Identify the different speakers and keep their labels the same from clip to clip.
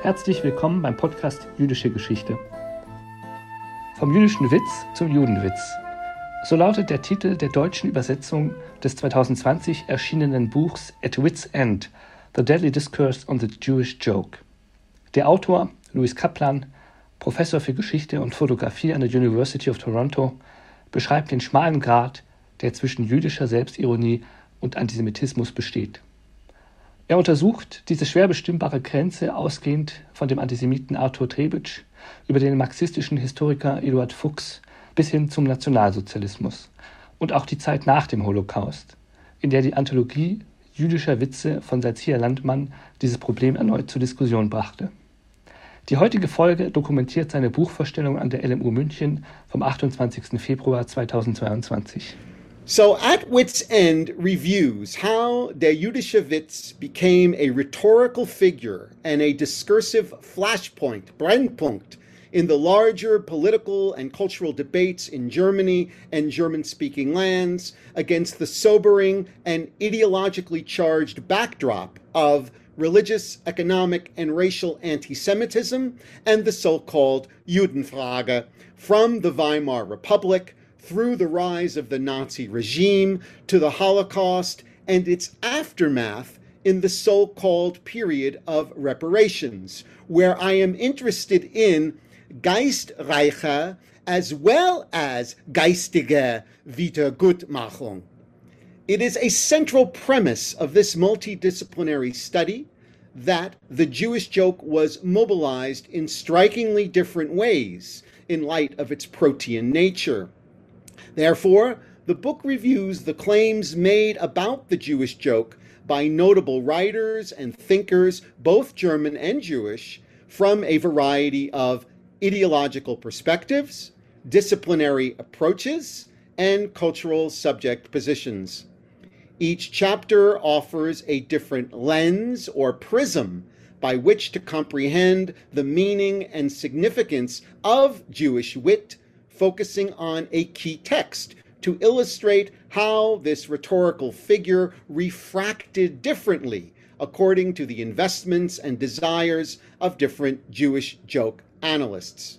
Speaker 1: Herzlich willkommen beim Podcast Jüdische Geschichte. Vom jüdischen Witz zum Judenwitz. So lautet der Titel der deutschen Übersetzung des 2020 erschienenen Buchs At Wit's End The Deadly Discourse on the Jewish Joke. Der Autor, Louis Kaplan, Professor für Geschichte und Fotografie an der University of Toronto, beschreibt den schmalen Grat, der zwischen jüdischer Selbstironie und Antisemitismus besteht. Er untersucht diese schwer bestimmbare Grenze ausgehend von dem Antisemiten Arthur Trebitsch über den marxistischen Historiker Eduard Fuchs bis hin zum Nationalsozialismus und auch die Zeit nach dem Holocaust, in der die Anthologie jüdischer Witze von Salzia Landmann dieses Problem erneut zur Diskussion brachte. Die heutige Folge dokumentiert seine Buchvorstellung an der LMU München vom 28. Februar 2022.
Speaker 2: So, At Wit's End reviews how der jüdische became a rhetorical figure and a discursive flashpoint, Brennpunkt, in the larger political and cultural debates in Germany and German speaking lands against the sobering and ideologically charged backdrop of religious, economic, and racial anti Semitism and the so called Judenfrage from the Weimar Republic through the rise of the Nazi regime to the Holocaust and its aftermath in the so called period of reparations, where I am interested in Geistreiche as well as geistige Wiedergutmachung. It is a central premise of this multidisciplinary study that the Jewish joke was mobilized in strikingly different ways in light of its protean nature. Therefore, the book reviews the claims made about the Jewish joke by notable writers and thinkers, both German and Jewish, from a variety of ideological perspectives, disciplinary approaches, and cultural subject positions. Each chapter offers a different lens or prism by which to comprehend the meaning and significance of Jewish wit focusing on a key text to illustrate how this rhetorical figure refracted differently according to the investments and desires of different Jewish joke analysts.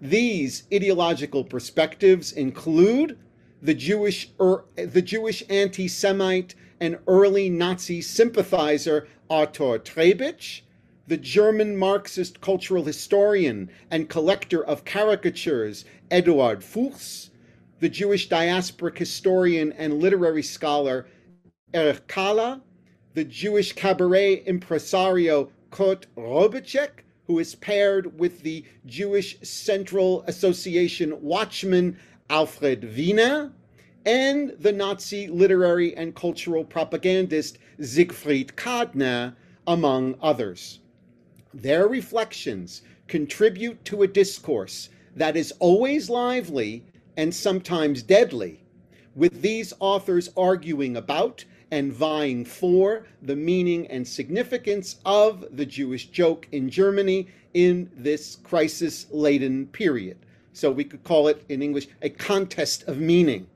Speaker 2: These ideological perspectives include the Jewish, er, the Jewish anti-Semite and early Nazi sympathizer Arthur Trebitsch, the German Marxist cultural historian and collector of caricatures Eduard Fuchs, the Jewish diasporic historian and literary scholar Erich Kahler, the Jewish cabaret impresario Kurt Robitschek, who is paired with the Jewish Central Association watchman Alfred Wiener, and the Nazi literary and cultural propagandist Siegfried Kadner, among others. Their reflections contribute to a discourse that is always lively and sometimes deadly, with these authors arguing about and vying for the meaning and significance of the Jewish joke in Germany in this crisis laden period. So we could call it in English a contest of meaning.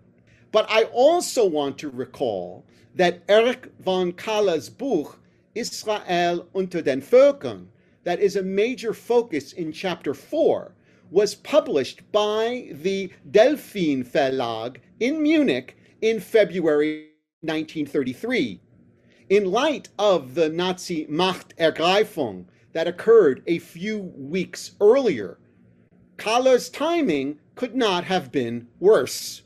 Speaker 2: But I also want to recall that Erich von Kahler's book, Israel unter den Völkern, that is a major focus in chapter 4, was published by the Delphin Verlag in Munich in February 1933. In light of the Nazi Machtergreifung that occurred a few weeks earlier, Kahler's timing could not have been worse.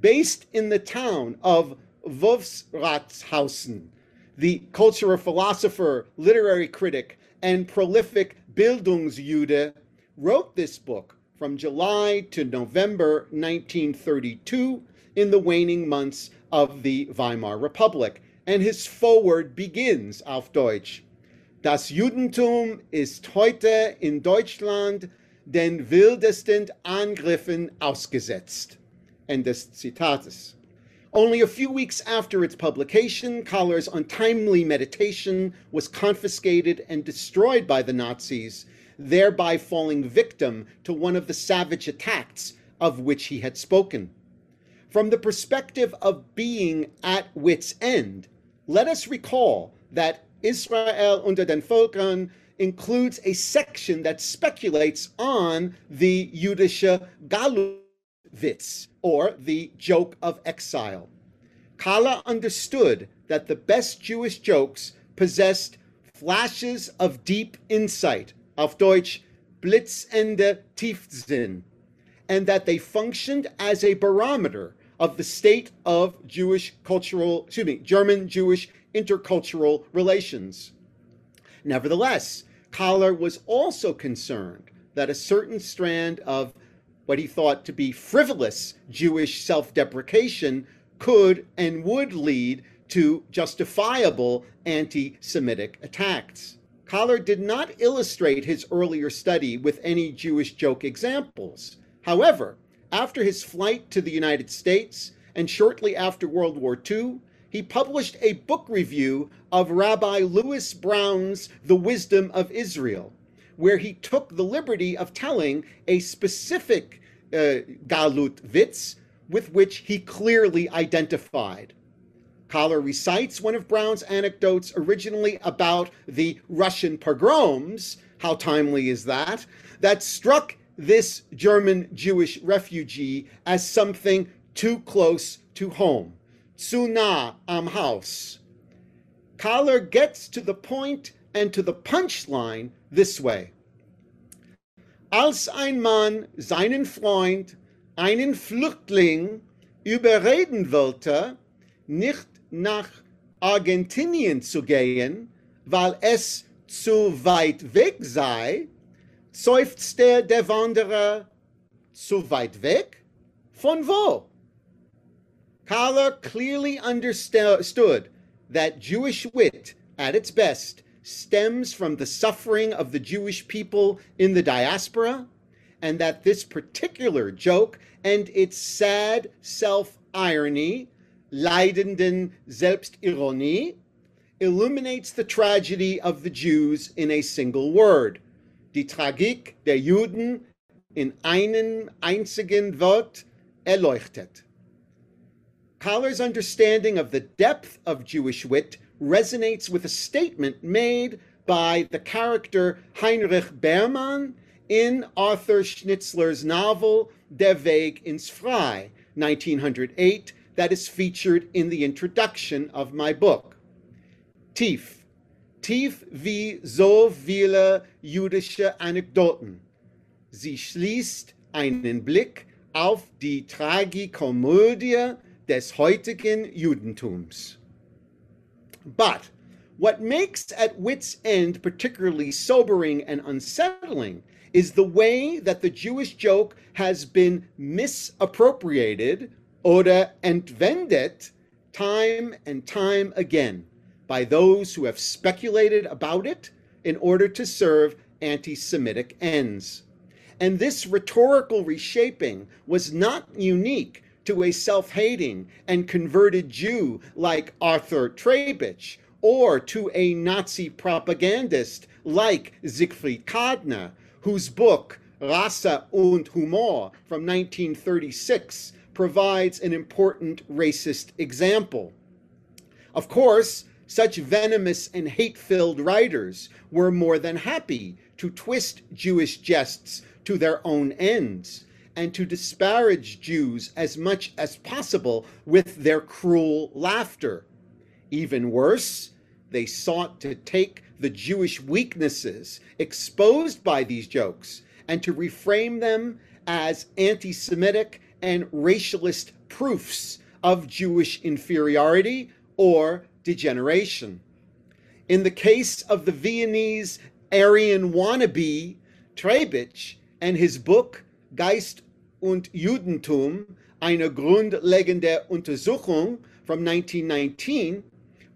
Speaker 2: Based in the town of Wolfratshausen, the cultural philosopher, literary critic, and prolific Bildungsjude wrote this book from July to November 1932 in the waning months of the Weimar Republic. And his foreword begins auf Deutsch. Das Judentum ist heute in Deutschland den wildesten Angriffen ausgesetzt. End des Zitates. Only a few weeks after its publication, Kahler's untimely meditation was confiscated and destroyed by the Nazis, thereby falling victim to one of the savage attacks of which he had spoken. From the perspective of being at wit's end, let us recall that Israel unter den Völkern includes a section that speculates on the Jüdische Galutwitz, or the joke of exile. Kahler understood that the best Jewish jokes possessed flashes of deep insight, auf Deutsch blitzende Tiefsinn, and that they functioned as a barometer of the state of Jewish cultural, excuse me, German Jewish intercultural relations. Nevertheless, Kahler was also concerned that a certain strand of what he thought to be frivolous Jewish self deprecation could and would lead to justifiable anti Semitic attacks. Kahler did not illustrate his earlier study with any Jewish joke examples. However, after his flight to the United States and shortly after World War II, he published a book review of Rabbi Lewis Browne's The Wisdom of Israel, where he took the liberty of telling a specific uh, Galut Witz with which he clearly identified. Kahler recites one of Browne's anecdotes originally about the Russian pogroms, how timely is that, that struck this German Jewish refugee as something too close to home. Zu nah am Haus. Kahler gets to the point and to the punchline this way. Als ein Mann seinen Freund, einen Flüchtling, überreden wollte, nicht nach Argentinien zu gehen, weil es zu weit weg sei, seufzte der Wanderer, zu weit weg? Von wo? Kahler clearly understood that Jewish wit, at its best, stems from the suffering of the Jewish people in the diaspora, and that this particular joke and its sad self irony leidenden Selbstironie, illuminates the tragedy of the Jews in a single word. Die Tragik der Juden in einem einzigen Wort erleuchtet. Kahler's understanding of the depth of Jewish wit resonates with a statement made by the character Heinrich Bermann in Arthur Schnitzler's novel Der Weg ins Freie, 1908, that is featured in the introduction of my book. Tief. Tief wie so viele jüdische Anekdoten. Sie schließt einen Blick auf die Tragikomödie des heutigen Judentums. But what makes At Wit's End particularly sobering and unsettling is the way that the Jewish joke has been misappropriated oder entwendet time and time again by those who have speculated about it in order to serve anti Semitic ends. And this rhetorical reshaping was not unique to a self hating and converted Jew like Arthur Trebitsch or to a Nazi propagandist like Siegfried Kadner, whose book Rasse und Humor from 1936 provides an important racist example. Of course, such venomous and hate filled writers were more than happy to twist Jewish jests to their own ends and to disparage Jews as much as possible with their cruel laughter. Even worse, they sought to take the Jewish weaknesses exposed by these jokes and to reframe them as anti Semitic and racialist proofs of Jewish inferiority or degeneration. In the case of the Viennese Aryan wannabe, Trebitsch, and his book Geist und Judentum, eine grundlegende Untersuchung from 1919,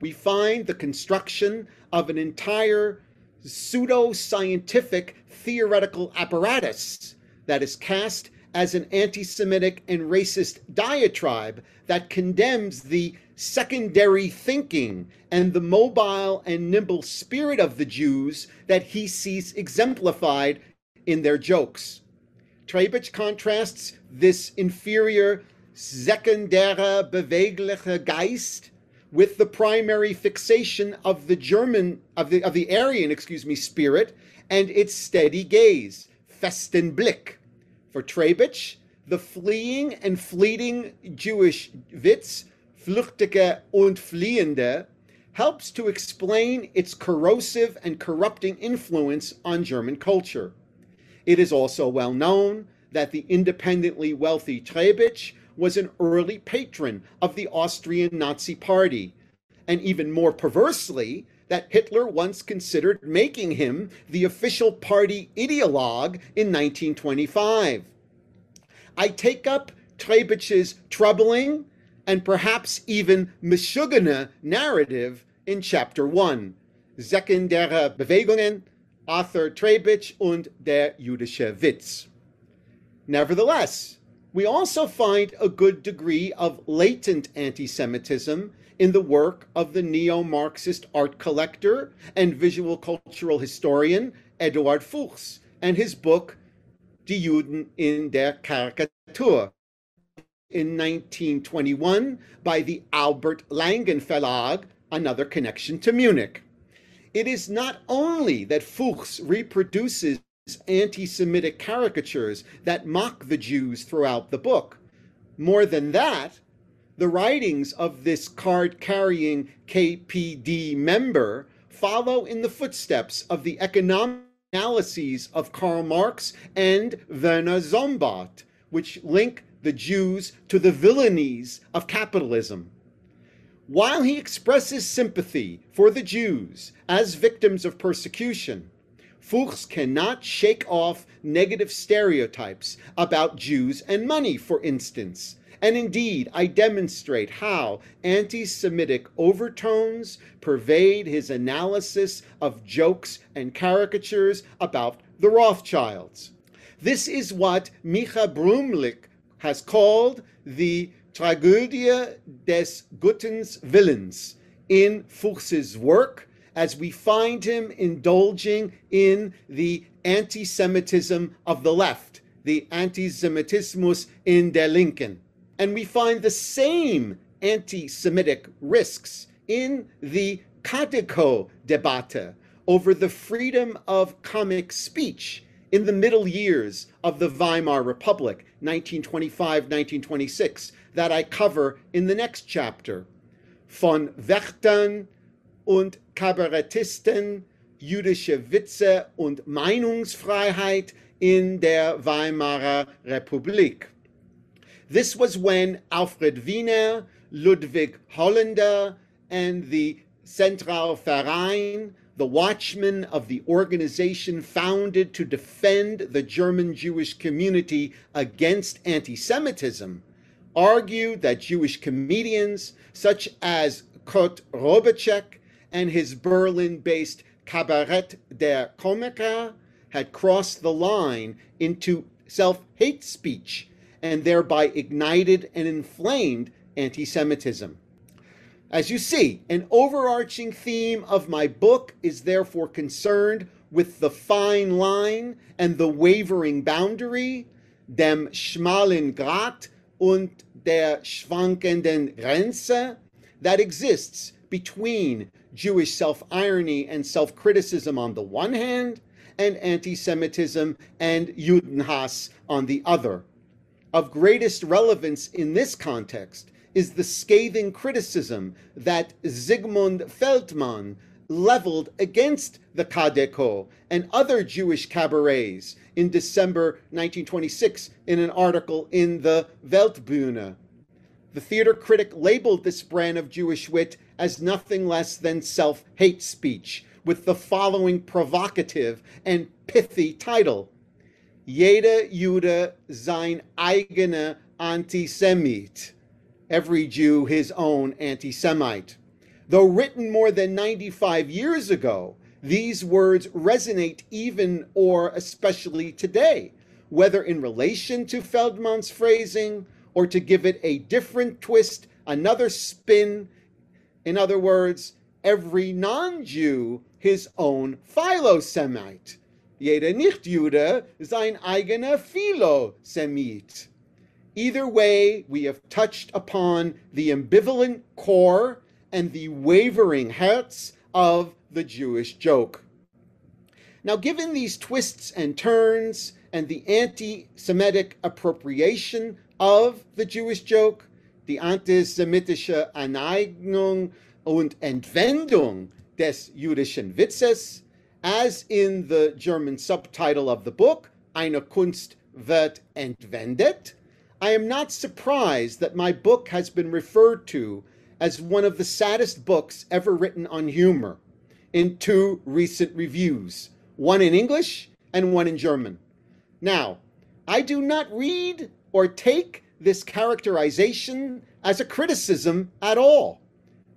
Speaker 2: we find the construction of an entire pseudo scientific theoretical apparatus that is cast as an anti Semitic and racist diatribe that condemns the secondary thinking and the mobile and nimble spirit of the Jews that he sees exemplified in their jokes. Trebitsch contrasts this inferior sekundäre bewegliche Geist with the primary fixation of the German of the of the Aryan, excuse me, spirit and its steady gaze, festen Blick. For Trebitsch, the fleeing and fleeting Jewish Witz, Flüchtige und Fliehende, helps to explain its corrosive and corrupting influence on German culture. It is also well known that the independently wealthy Trebitsch was an early patron of the Austrian Nazi Party, and even more perversely, that Hitler once considered making him the official party ideologue in 1925. I take up Trebitsch's troubling and perhaps even Mischugene narrative in Chapter 1, Sekundäre Bewegungen, Arthur Trebitsch und der jüdische Witz. Nevertheless, we also find a good degree of latent anti Semitism in the work of the neo Marxist art collector and visual cultural historian Eduard Fuchs and his book Die Juden in der Karikatur in 1921 by the Albert Langen Verlag, another connection to Munich. It is not only that Fuchs reproduces anti Semitic caricatures that mock the Jews throughout the book. More than that, the writings of this card carrying KPD member follow in the footsteps of the economic analyses of Karl Marx and Werner Sombart, which link the Jews to the villainies of capitalism. While he expresses sympathy for the Jews as victims of persecution, Fuchs cannot shake off negative stereotypes about Jews and money, for instance. And indeed, I demonstrate how anti Semitic overtones pervade his analysis of jokes and caricatures about the Rothschilds. This is what Micha Brumlik has called the Tragödie des guten Willens in Fuchs's work as we find him indulging in the anti Semitism of the left, the anti Semitismus in der Linken. And we find the same anti Semitic risks in the Kadeko debate over the freedom of comic speech in the middle years of the Weimar Republic, 1925 1926, that I cover in the next chapter. Von Wächtern und Kabarettisten, jüdische Witze und Meinungsfreiheit in der Weimarer Republik. This was when Alfred Wiener, Ludwig Holländer, and the Zentralverein, the watchmen of the organization founded to defend the German Jewish community against anti Semitism, argued that Jewish comedians such as Kurt Robitschek and his Berlin based Kabarett der Komiker had crossed the line into self hate speech and thereby ignited and inflamed anti Semitism. As you see, an overarching theme of my book is therefore concerned with the fine line and the wavering boundary, dem schmalen Grat und der schwankenden Grenze, that exists between Jewish self irony and self criticism on the one hand, and anti Semitism and Judenhass on the other. Of greatest relevance in this context is the scathing criticism that Zygmunt Feldmann leveled against the Kadeko and other Jewish cabarets in December 1926 in an article in the Weltbühne. The theater critic labeled this brand of Jewish wit as nothing less than self hate speech, with the following provocative and pithy title Jeder Jude sein eigener Antisemit. Every Jew his own anti Semite. Though written more than 95 years ago, these words resonate even or especially today, whether in relation to Feldman's phrasing or to give it a different twist, another spin in other words, every non Jew his own Philosemite. Jeder Nicht-Jude sein eigener Philosemit. Either way, we have touched upon the ambivalent core and the wavering hearts of the Jewish joke. Now, given these twists and turns and the anti Semitic appropriation of the Jewish joke, die antisemitische Aneignung und Entwendung des jüdischen Witzes, as in the German subtitle of the book, Eine Kunst wird entwendet, I am not surprised that my book has been referred to as one of the saddest books ever written on humor in two recent reviews, one in English and one in German. Now, I do not read or take this characterization as a criticism at all,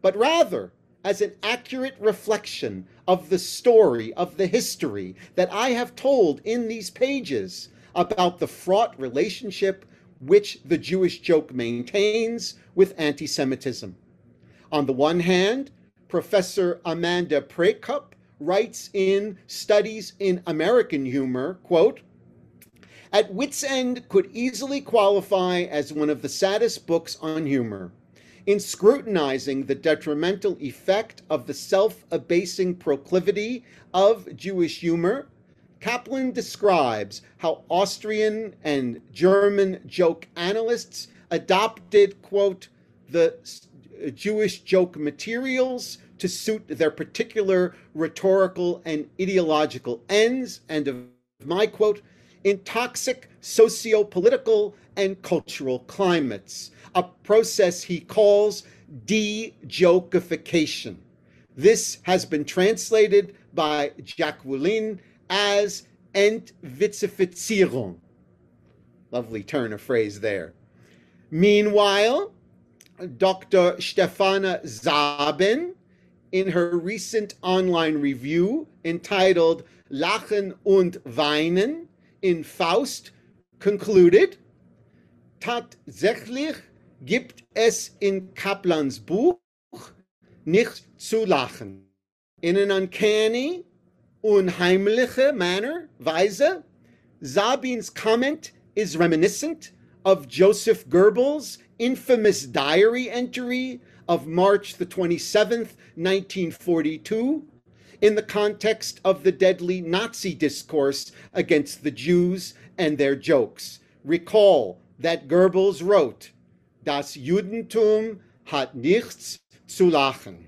Speaker 2: but rather as an accurate reflection of the story, of the history that I have told in these pages about the fraught relationship which the Jewish joke maintains with anti Semitism. On the one hand, Professor Amanda Prekup writes in Studies in American Humor, quote, at Wit's End could easily qualify as one of the saddest books on humor. In scrutinizing the detrimental effect of the self abasing proclivity of Jewish humor, Kaplan describes how Austrian and German joke analysts adopted, quote, the Jewish joke materials to suit their particular rhetorical and ideological ends, and of my quote, in toxic socio political and cultural climates, a process he calls de jokification. This has been translated by Jacqueline as Entwitzifizierung. Lovely turn of phrase there. Meanwhile, Dr. Stefana Sabin, in her recent online review entitled Lachen und Weinen, in Faust concluded, tatsächlich gibt es in Kaplans Buch nicht zu lachen. In an uncanny, unheimliche manner, Weise, Sabin's comment is reminiscent of Joseph Goebbels' infamous diary entry of March the 27th, 1942, in the context of the deadly Nazi discourse against the Jews and their jokes. Recall that Goebbels wrote, Das Judentum hat nichts zu lachen.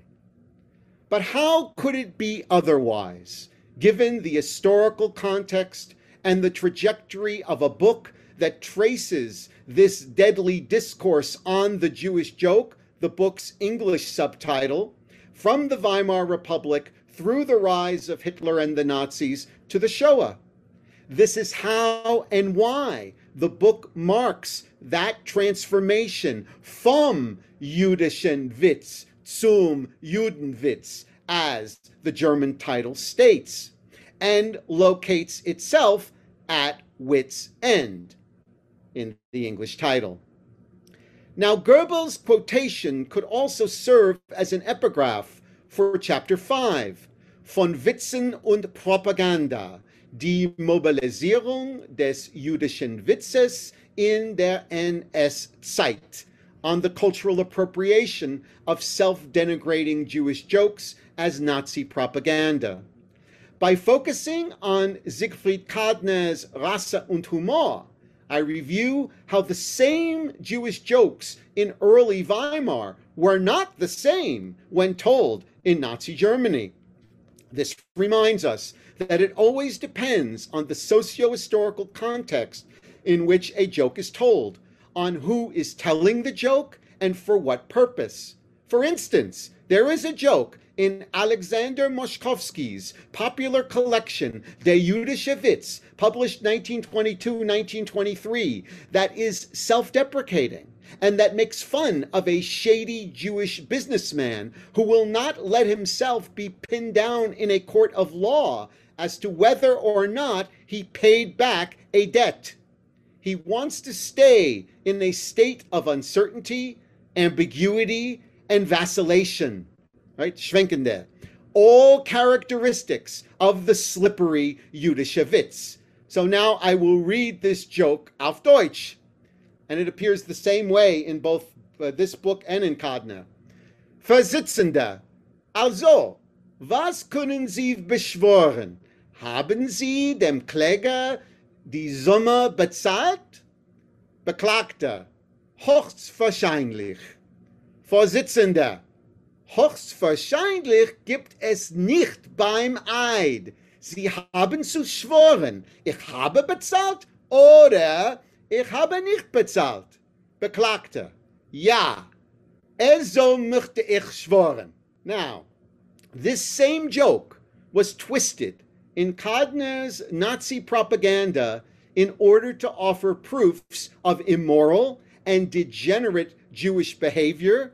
Speaker 2: But how could it be otherwise, given the historical context and the trajectory of a book that traces this deadly discourse on the Jewish joke, the book's English subtitle, from the Weimar Republic through the rise of Hitler and the Nazis to the Shoah. This is how and why the book marks that transformation from Jüdischen Witz zum Judenwitz, as the German title states, and locates itself at wit's end in the English title. Now, Goebbels' quotation could also serve as an epigraph for Chapter 5 von Witzen und Propaganda, die Mobilisierung des jüdischen Witzes in der NS-Zeit, on the cultural appropriation of self-denigrating Jewish jokes as Nazi propaganda. By focusing on Siegfried Kadner's Rasse und Humor, I review how the same Jewish jokes in early Weimar were not the same when told in Nazi Germany. This reminds us that it always depends on the socio historical context in which a joke is told, on who is telling the joke and for what purpose. For instance, there is a joke in Alexander Moszkowski's popular collection, De Jüdische Witz, published 1922 1923, that is self deprecating and that makes fun of a shady Jewish businessman who will not let himself be pinned down in a court of law as to whether or not he paid back a debt. He wants to stay in a state of uncertainty, ambiguity, and vacillation. Right? Schwenkende. All characteristics of the slippery Jüdische Witz. So now I will read this joke auf Deutsch and it appears the same way in both uh, this book and in Kadner. Vorsitzender, also, was können Sie beschwören? Haben Sie dem Kläger die Summe bezahlt? Beklagter, höchstwahrscheinlich. Vorsitzender, höchstwahrscheinlich gibt es nicht beim Eid. Sie haben zu schwören, ich habe bezahlt oder ich habe nicht bezahlt. Beklagter, ja, also möchte ich schwören. Now, this same joke was twisted in Kadner's Nazi propaganda in order to offer proofs of immoral and degenerate Jewish behavior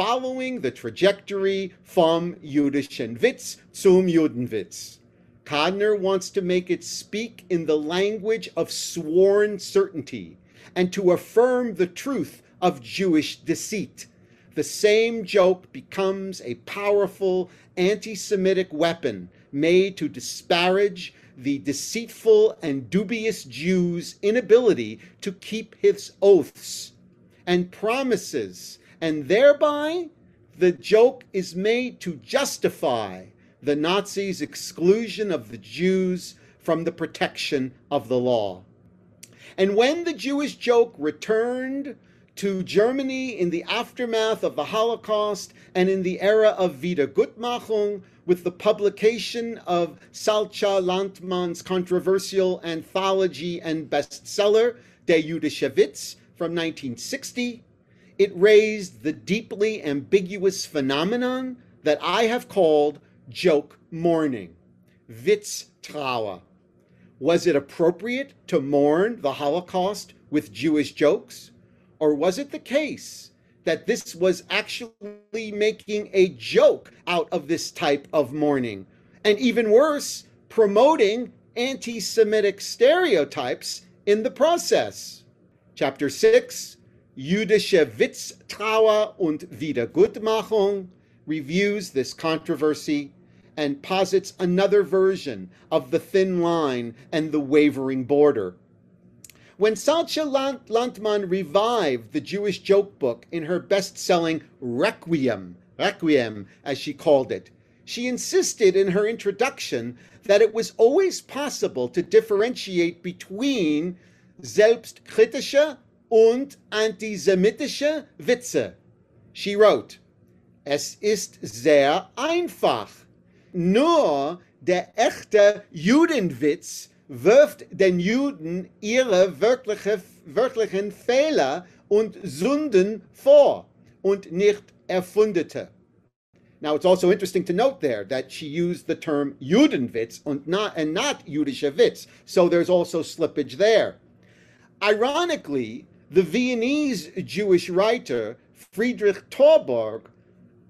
Speaker 2: following the trajectory from Jüdischen Witz zum Judenwitz. Kadner wants to make it speak in the language of sworn certainty and to affirm the truth of Jewish deceit. The same joke becomes a powerful anti Semitic weapon made to disparage the deceitful and dubious Jew's inability to keep his oaths and promises, and thereby the joke is made to justify the Nazis' exclusion of the Jews from the protection of the law. And when the Jewish joke returned to Germany in the aftermath of the Holocaust and in the era of Wiedergutmachung, with the publication of Salcia Landmann's controversial anthology and bestseller, Der Jüdische Witz, from 1960, it raised the deeply ambiguous phenomenon that I have called joke mourning, Witztrauer. Was it appropriate to mourn the Holocaust with Jewish jokes? Or was it the case that this was actually making a joke out of this type of mourning? And even worse, promoting anti Semitic stereotypes in the process. Chapter 6 Jüdische Witztrauer und Wiedergutmachung reviews this controversy and posits another version of the thin line and the wavering border. When Salcia Landmann revived the Jewish joke book in her best selling Requiem, Requiem as she called it, she insisted in her introduction that it was always possible to differentiate between selbstkritische und antisemitische Witze. She wrote, Es ist sehr einfach. Nur der echte Judenwitz wirft den Juden ihre wirkliche, wirklichen Fehler und Sünden vor und nicht erfundete. Now it's also interesting to note there that she used the term Judenwitz and not, and not Jüdischer Witz, so there's also slippage there. Ironically, the Viennese Jewish writer Friedrich Torberg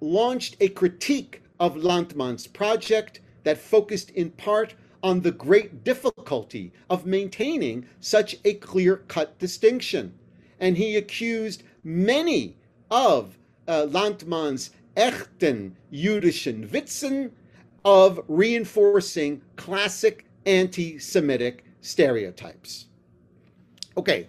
Speaker 2: launched a critique of Landmann's project that focused in part on the great difficulty of maintaining such a clear cut distinction. And he accused many of uh, Landmann's echten jüdischen Witzen of reinforcing classic anti Semitic stereotypes. Okay,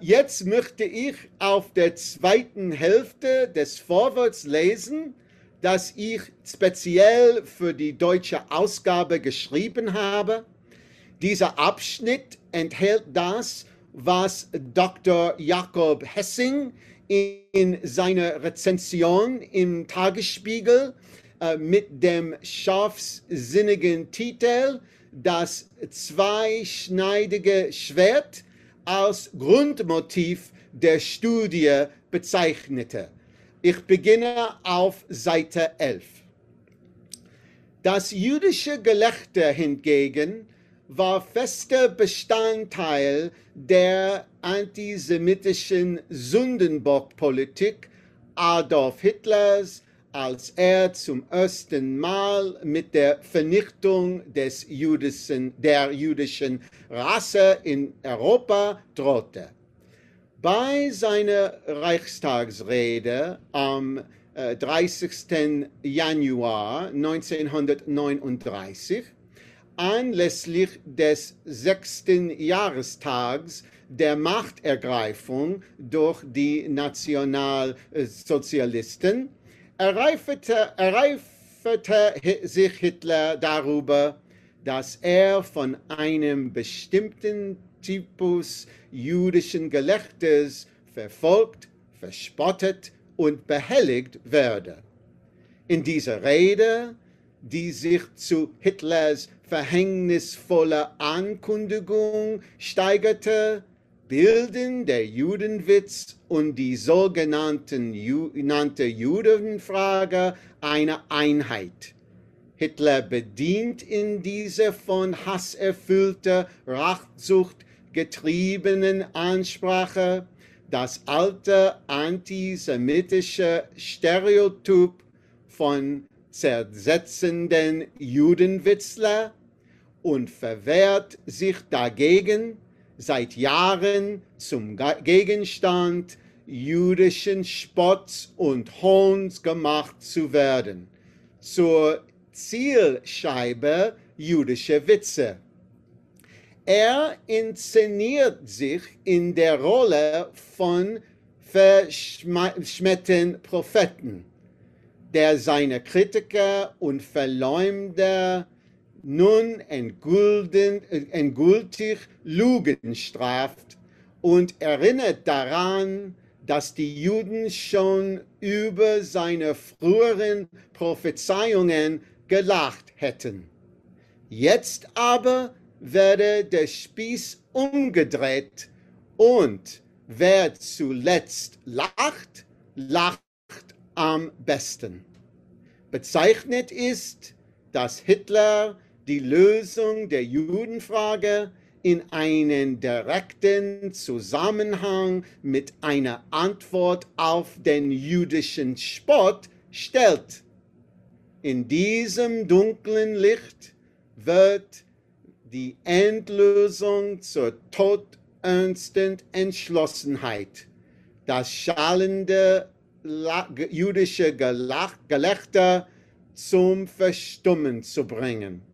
Speaker 2: jetzt möchte ich auf der zweiten Hälfte des Vorworts lesen das ich speziell für die deutsche Ausgabe geschrieben habe. Dieser Abschnitt enthält das, was Dr. Jakob Hessing in seiner Rezension im Tagesspiegel äh, mit dem scharfsinnigen Titel Das zweischneidige Schwert als Grundmotiv der Studie bezeichnete. Ich beginne auf Seite 11. Das jüdische Gelächter hingegen war fester Bestandteil der antisemitischen Sündenbockpolitik Adolf Hitlers, als er zum ersten Mal mit der Vernichtung des jüdischen, der jüdischen Rasse in Europa drohte. Bei seiner Reichstagsrede am äh, 30. Januar 1939 anlässlich des sechsten Jahrestags der Machtergreifung durch die Nationalsozialisten erreiferte, erreiferte sich Hitler darüber, dass er von einem bestimmten Typus jüdischen Gelächters verfolgt, verspottet und behelligt werde. In dieser Rede, die sich zu Hitlers verhängnisvoller Ankündigung steigerte, bilden der Judenwitz und die sogenannten Ju Judenfrage eine Einheit. Hitler bedient in diese von Hass erfüllte Rachsucht getriebenen Ansprache das alte antisemitische Stereotyp von zersetzenden Judenwitzler und verwehrt sich dagegen, seit Jahren zum Gegenstand jüdischen Spotts und Hohns gemacht zu werden, zur Zielscheibe jüdischer Witze. Er inszeniert sich in der Rolle von verschmähten Propheten, der seine Kritiker und Verleumder nun endgültig Lügen straft und erinnert daran, dass die Juden schon über seine früheren Prophezeiungen gelacht hätten. Jetzt aber werde der Spieß umgedreht und wer zuletzt lacht, lacht am besten. Bezeichnet ist, dass Hitler die Lösung der Judenfrage in einen direkten Zusammenhang mit einer Antwort auf den jüdischen Spott stellt. In diesem dunklen Licht wird die Endlösung zur todernsten Entschlossenheit, das schallende jüdische Gelächter zum Verstummen zu bringen.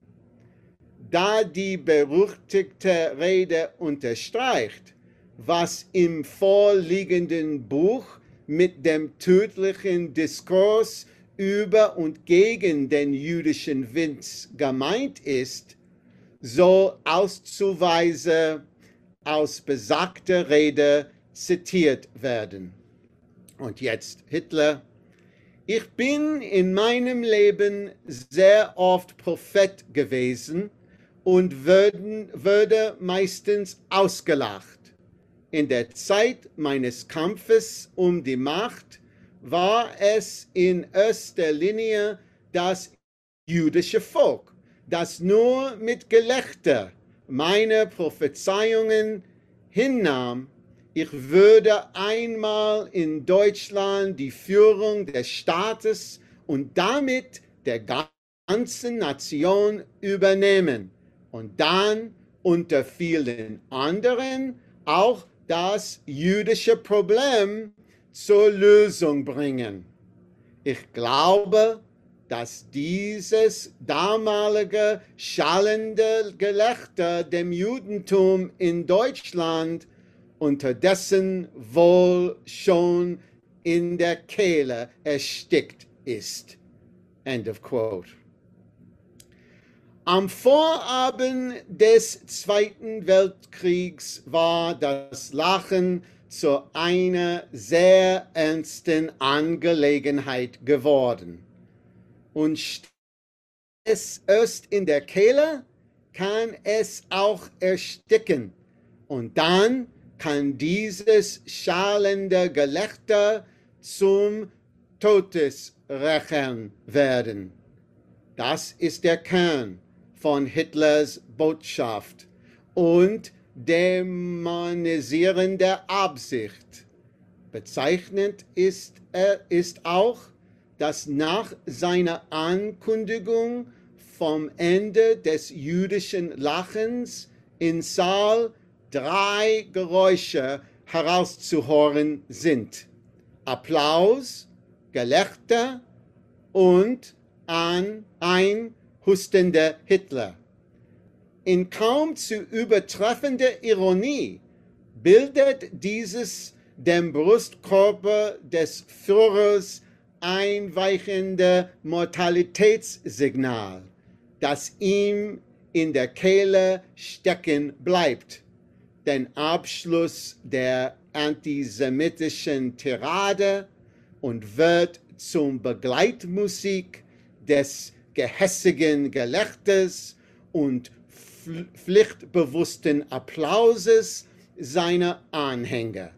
Speaker 2: Da die berüchtigte Rede unterstreicht, was im vorliegenden Buch mit dem tödlichen Diskurs über und gegen den jüdischen Witz gemeint ist, soll auszuweise aus besagter Rede zitiert werden. Und jetzt Hitler. Ich bin in meinem Leben sehr oft Prophet gewesen und würden, würde meistens ausgelacht. In der Zeit meines Kampfes um die Macht war es in erster Linie das jüdische Volk, das nur mit Gelächter meine Prophezeiungen hinnahm, ich würde einmal in Deutschland die Führung des Staates und damit der ganzen Nation übernehmen und dann unter vielen anderen auch das jüdische Problem zur Lösung bringen. Ich glaube, dass dieses damalige schallende Gelächter dem Judentum in Deutschland unterdessen wohl schon in der Kehle erstickt ist. End of quote. Am Vorabend des Zweiten Weltkriegs war das Lachen zu einer sehr ernsten Angelegenheit geworden. Und es erst in der Kehle, kann es auch ersticken. Und dann kann dieses schallende Gelächter zum Todesrächern werden. Das ist der Kern von Hitlers Botschaft und dämonisierende Absicht. Bezeichnend ist, er ist auch, dass nach seiner Ankündigung vom Ende des jüdischen Lachens in Saal drei Geräusche herauszuhören sind. Applaus, Gelächter und an ein hustender Hitler. In kaum zu übertreffender Ironie bildet dieses dem Brustkörper des Führers einweichende Mortalitätssignal, das ihm in der Kehle stecken bleibt. Den Abschluss der antisemitischen Tirade und wird zum Begleitmusik des gehässigen Gelächters und pflichtbewussten Applauses seiner Anhänger.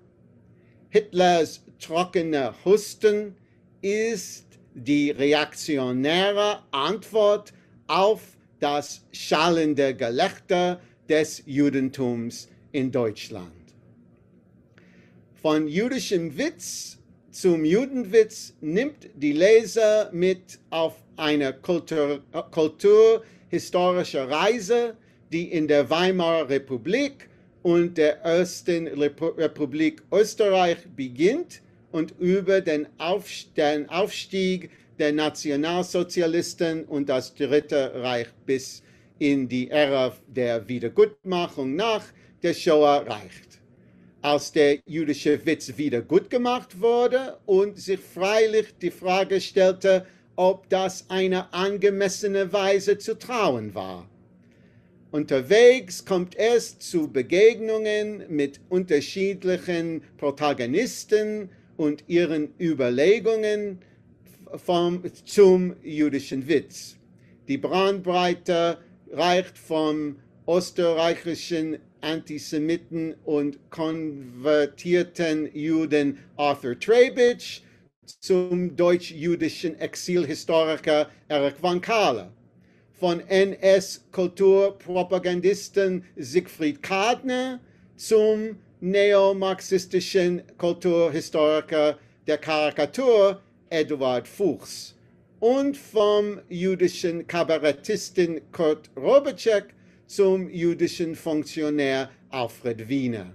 Speaker 2: Hitlers trockener Husten ist die reaktionäre Antwort auf das schallende Gelächter des Judentums in Deutschland. Von jüdischem Witz zum Judenwitz nimmt die Leser mit auf eine Kultur, kulturhistorische Reise, die in der Weimarer Republik und der Ersten Republik Österreich beginnt und über den, Aufstieg der Nationalsozialisten und das Dritte Reich bis in die Ära der Wiedergutmachung nach der Shoah reicht. Als der jüdische Witz wieder gemacht wurde und sich freilich die Frage stellte, ob das eine angemessene Weise zu trauen war. Unterwegs kommt es zu Begegnungen mit unterschiedlichen Protagonisten und ihren Überlegungen vom, zum jüdischen Witz. Die Brandbreite reicht vom österreichischen Antisemiten und konvertierten Juden Arthur Trebitsch zum deutsch-jüdischen Exilhistoriker Erich von Kahler von NS-Kulturpropagandisten Siegfried Kadner zum neomarxistischen Kulturhistoriker der Karikatur Eduard Fuchs und vom jüdischen Kabarettisten Kurt Robacek zum jüdischen Funktionär Alfred Wiener.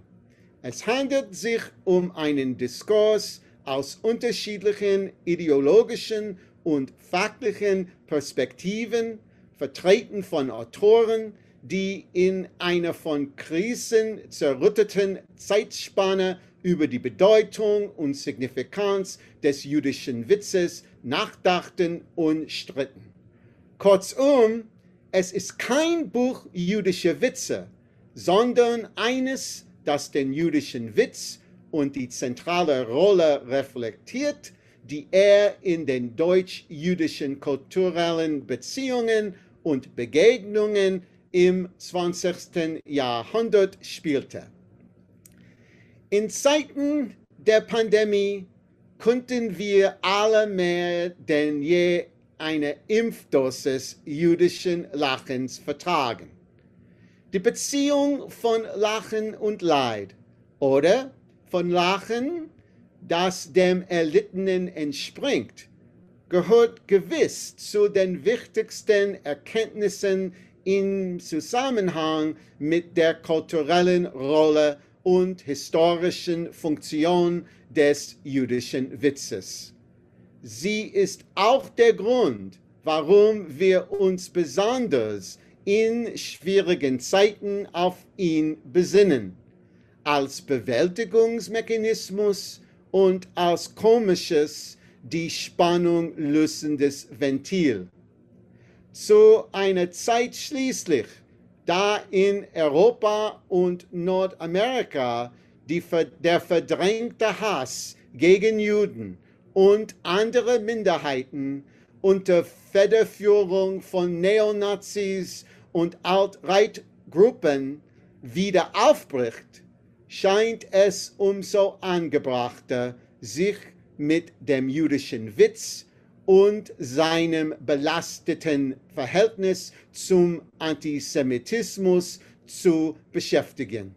Speaker 2: Es handelt sich um einen Diskurs aus unterschiedlichen ideologischen und fachlichen Perspektiven, vertreten von Autoren, die in einer von Krisen zerrütteten Zeitspanne über die Bedeutung und Signifikanz des jüdischen Witzes nachdachten und stritten. Kurzum, es ist kein Buch jüdischer Witze, sondern eines, das den jüdischen Witz und die zentrale Rolle reflektiert, die er in den deutsch-jüdischen kulturellen Beziehungen und Begegnungen im 20. Jahrhundert spielte. In Zeiten der Pandemie konnten wir alle mehr denn je eine Impfdosis jüdischen Lachens vertragen. Die Beziehung von Lachen und Leid oder von Lachen, das dem Erlittenen entspringt, gehört gewiss zu den wichtigsten Erkenntnissen im Zusammenhang mit der kulturellen Rolle und historischen Funktion des jüdischen Witzes. Sie ist auch der Grund, warum wir uns besonders in schwierigen Zeiten auf ihn besinnen, als Bewältigungsmechanismus und als komisches, die Spannung lösendes Ventil. Zu einer Zeit schließlich, da in Europa und Nordamerika die, der verdrängte Hass gegen Juden und andere Minderheiten unter Federführung von Neonazis und Alt-Right-Gruppen wieder aufbricht, scheint es umso angebrachter, sich mit dem jüdischen Witz und seinem belasteten Verhältnis zum Antisemitismus zu beschäftigen.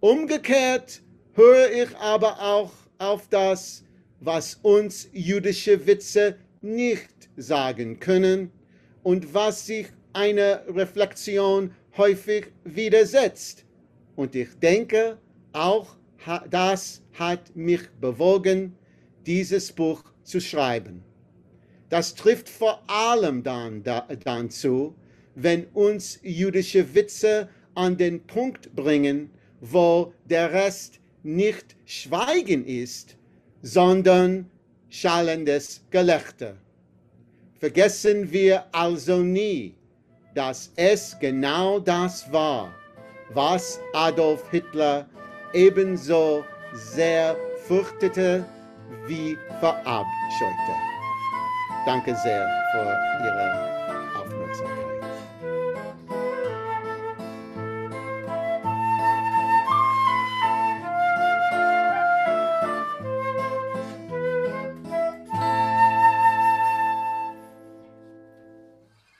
Speaker 2: Umgekehrt höre ich aber auch auf das, was uns jüdische Witze nicht sagen können und was sich einer Reflexion häufig widersetzt. Und ich denke, auch das hat mich bewogen, dieses Buch zu schreiben. Das trifft vor allem dann, da, dann zu, wenn uns jüdische Witze an den Punkt bringen, wo der Rest nicht Schweigen ist, sondern schallendes Gelächter. Vergessen wir also nie, dass es genau das war, was Adolf Hitler ebenso sehr fürchtete wie verabscheute. Danke sehr für Ihre.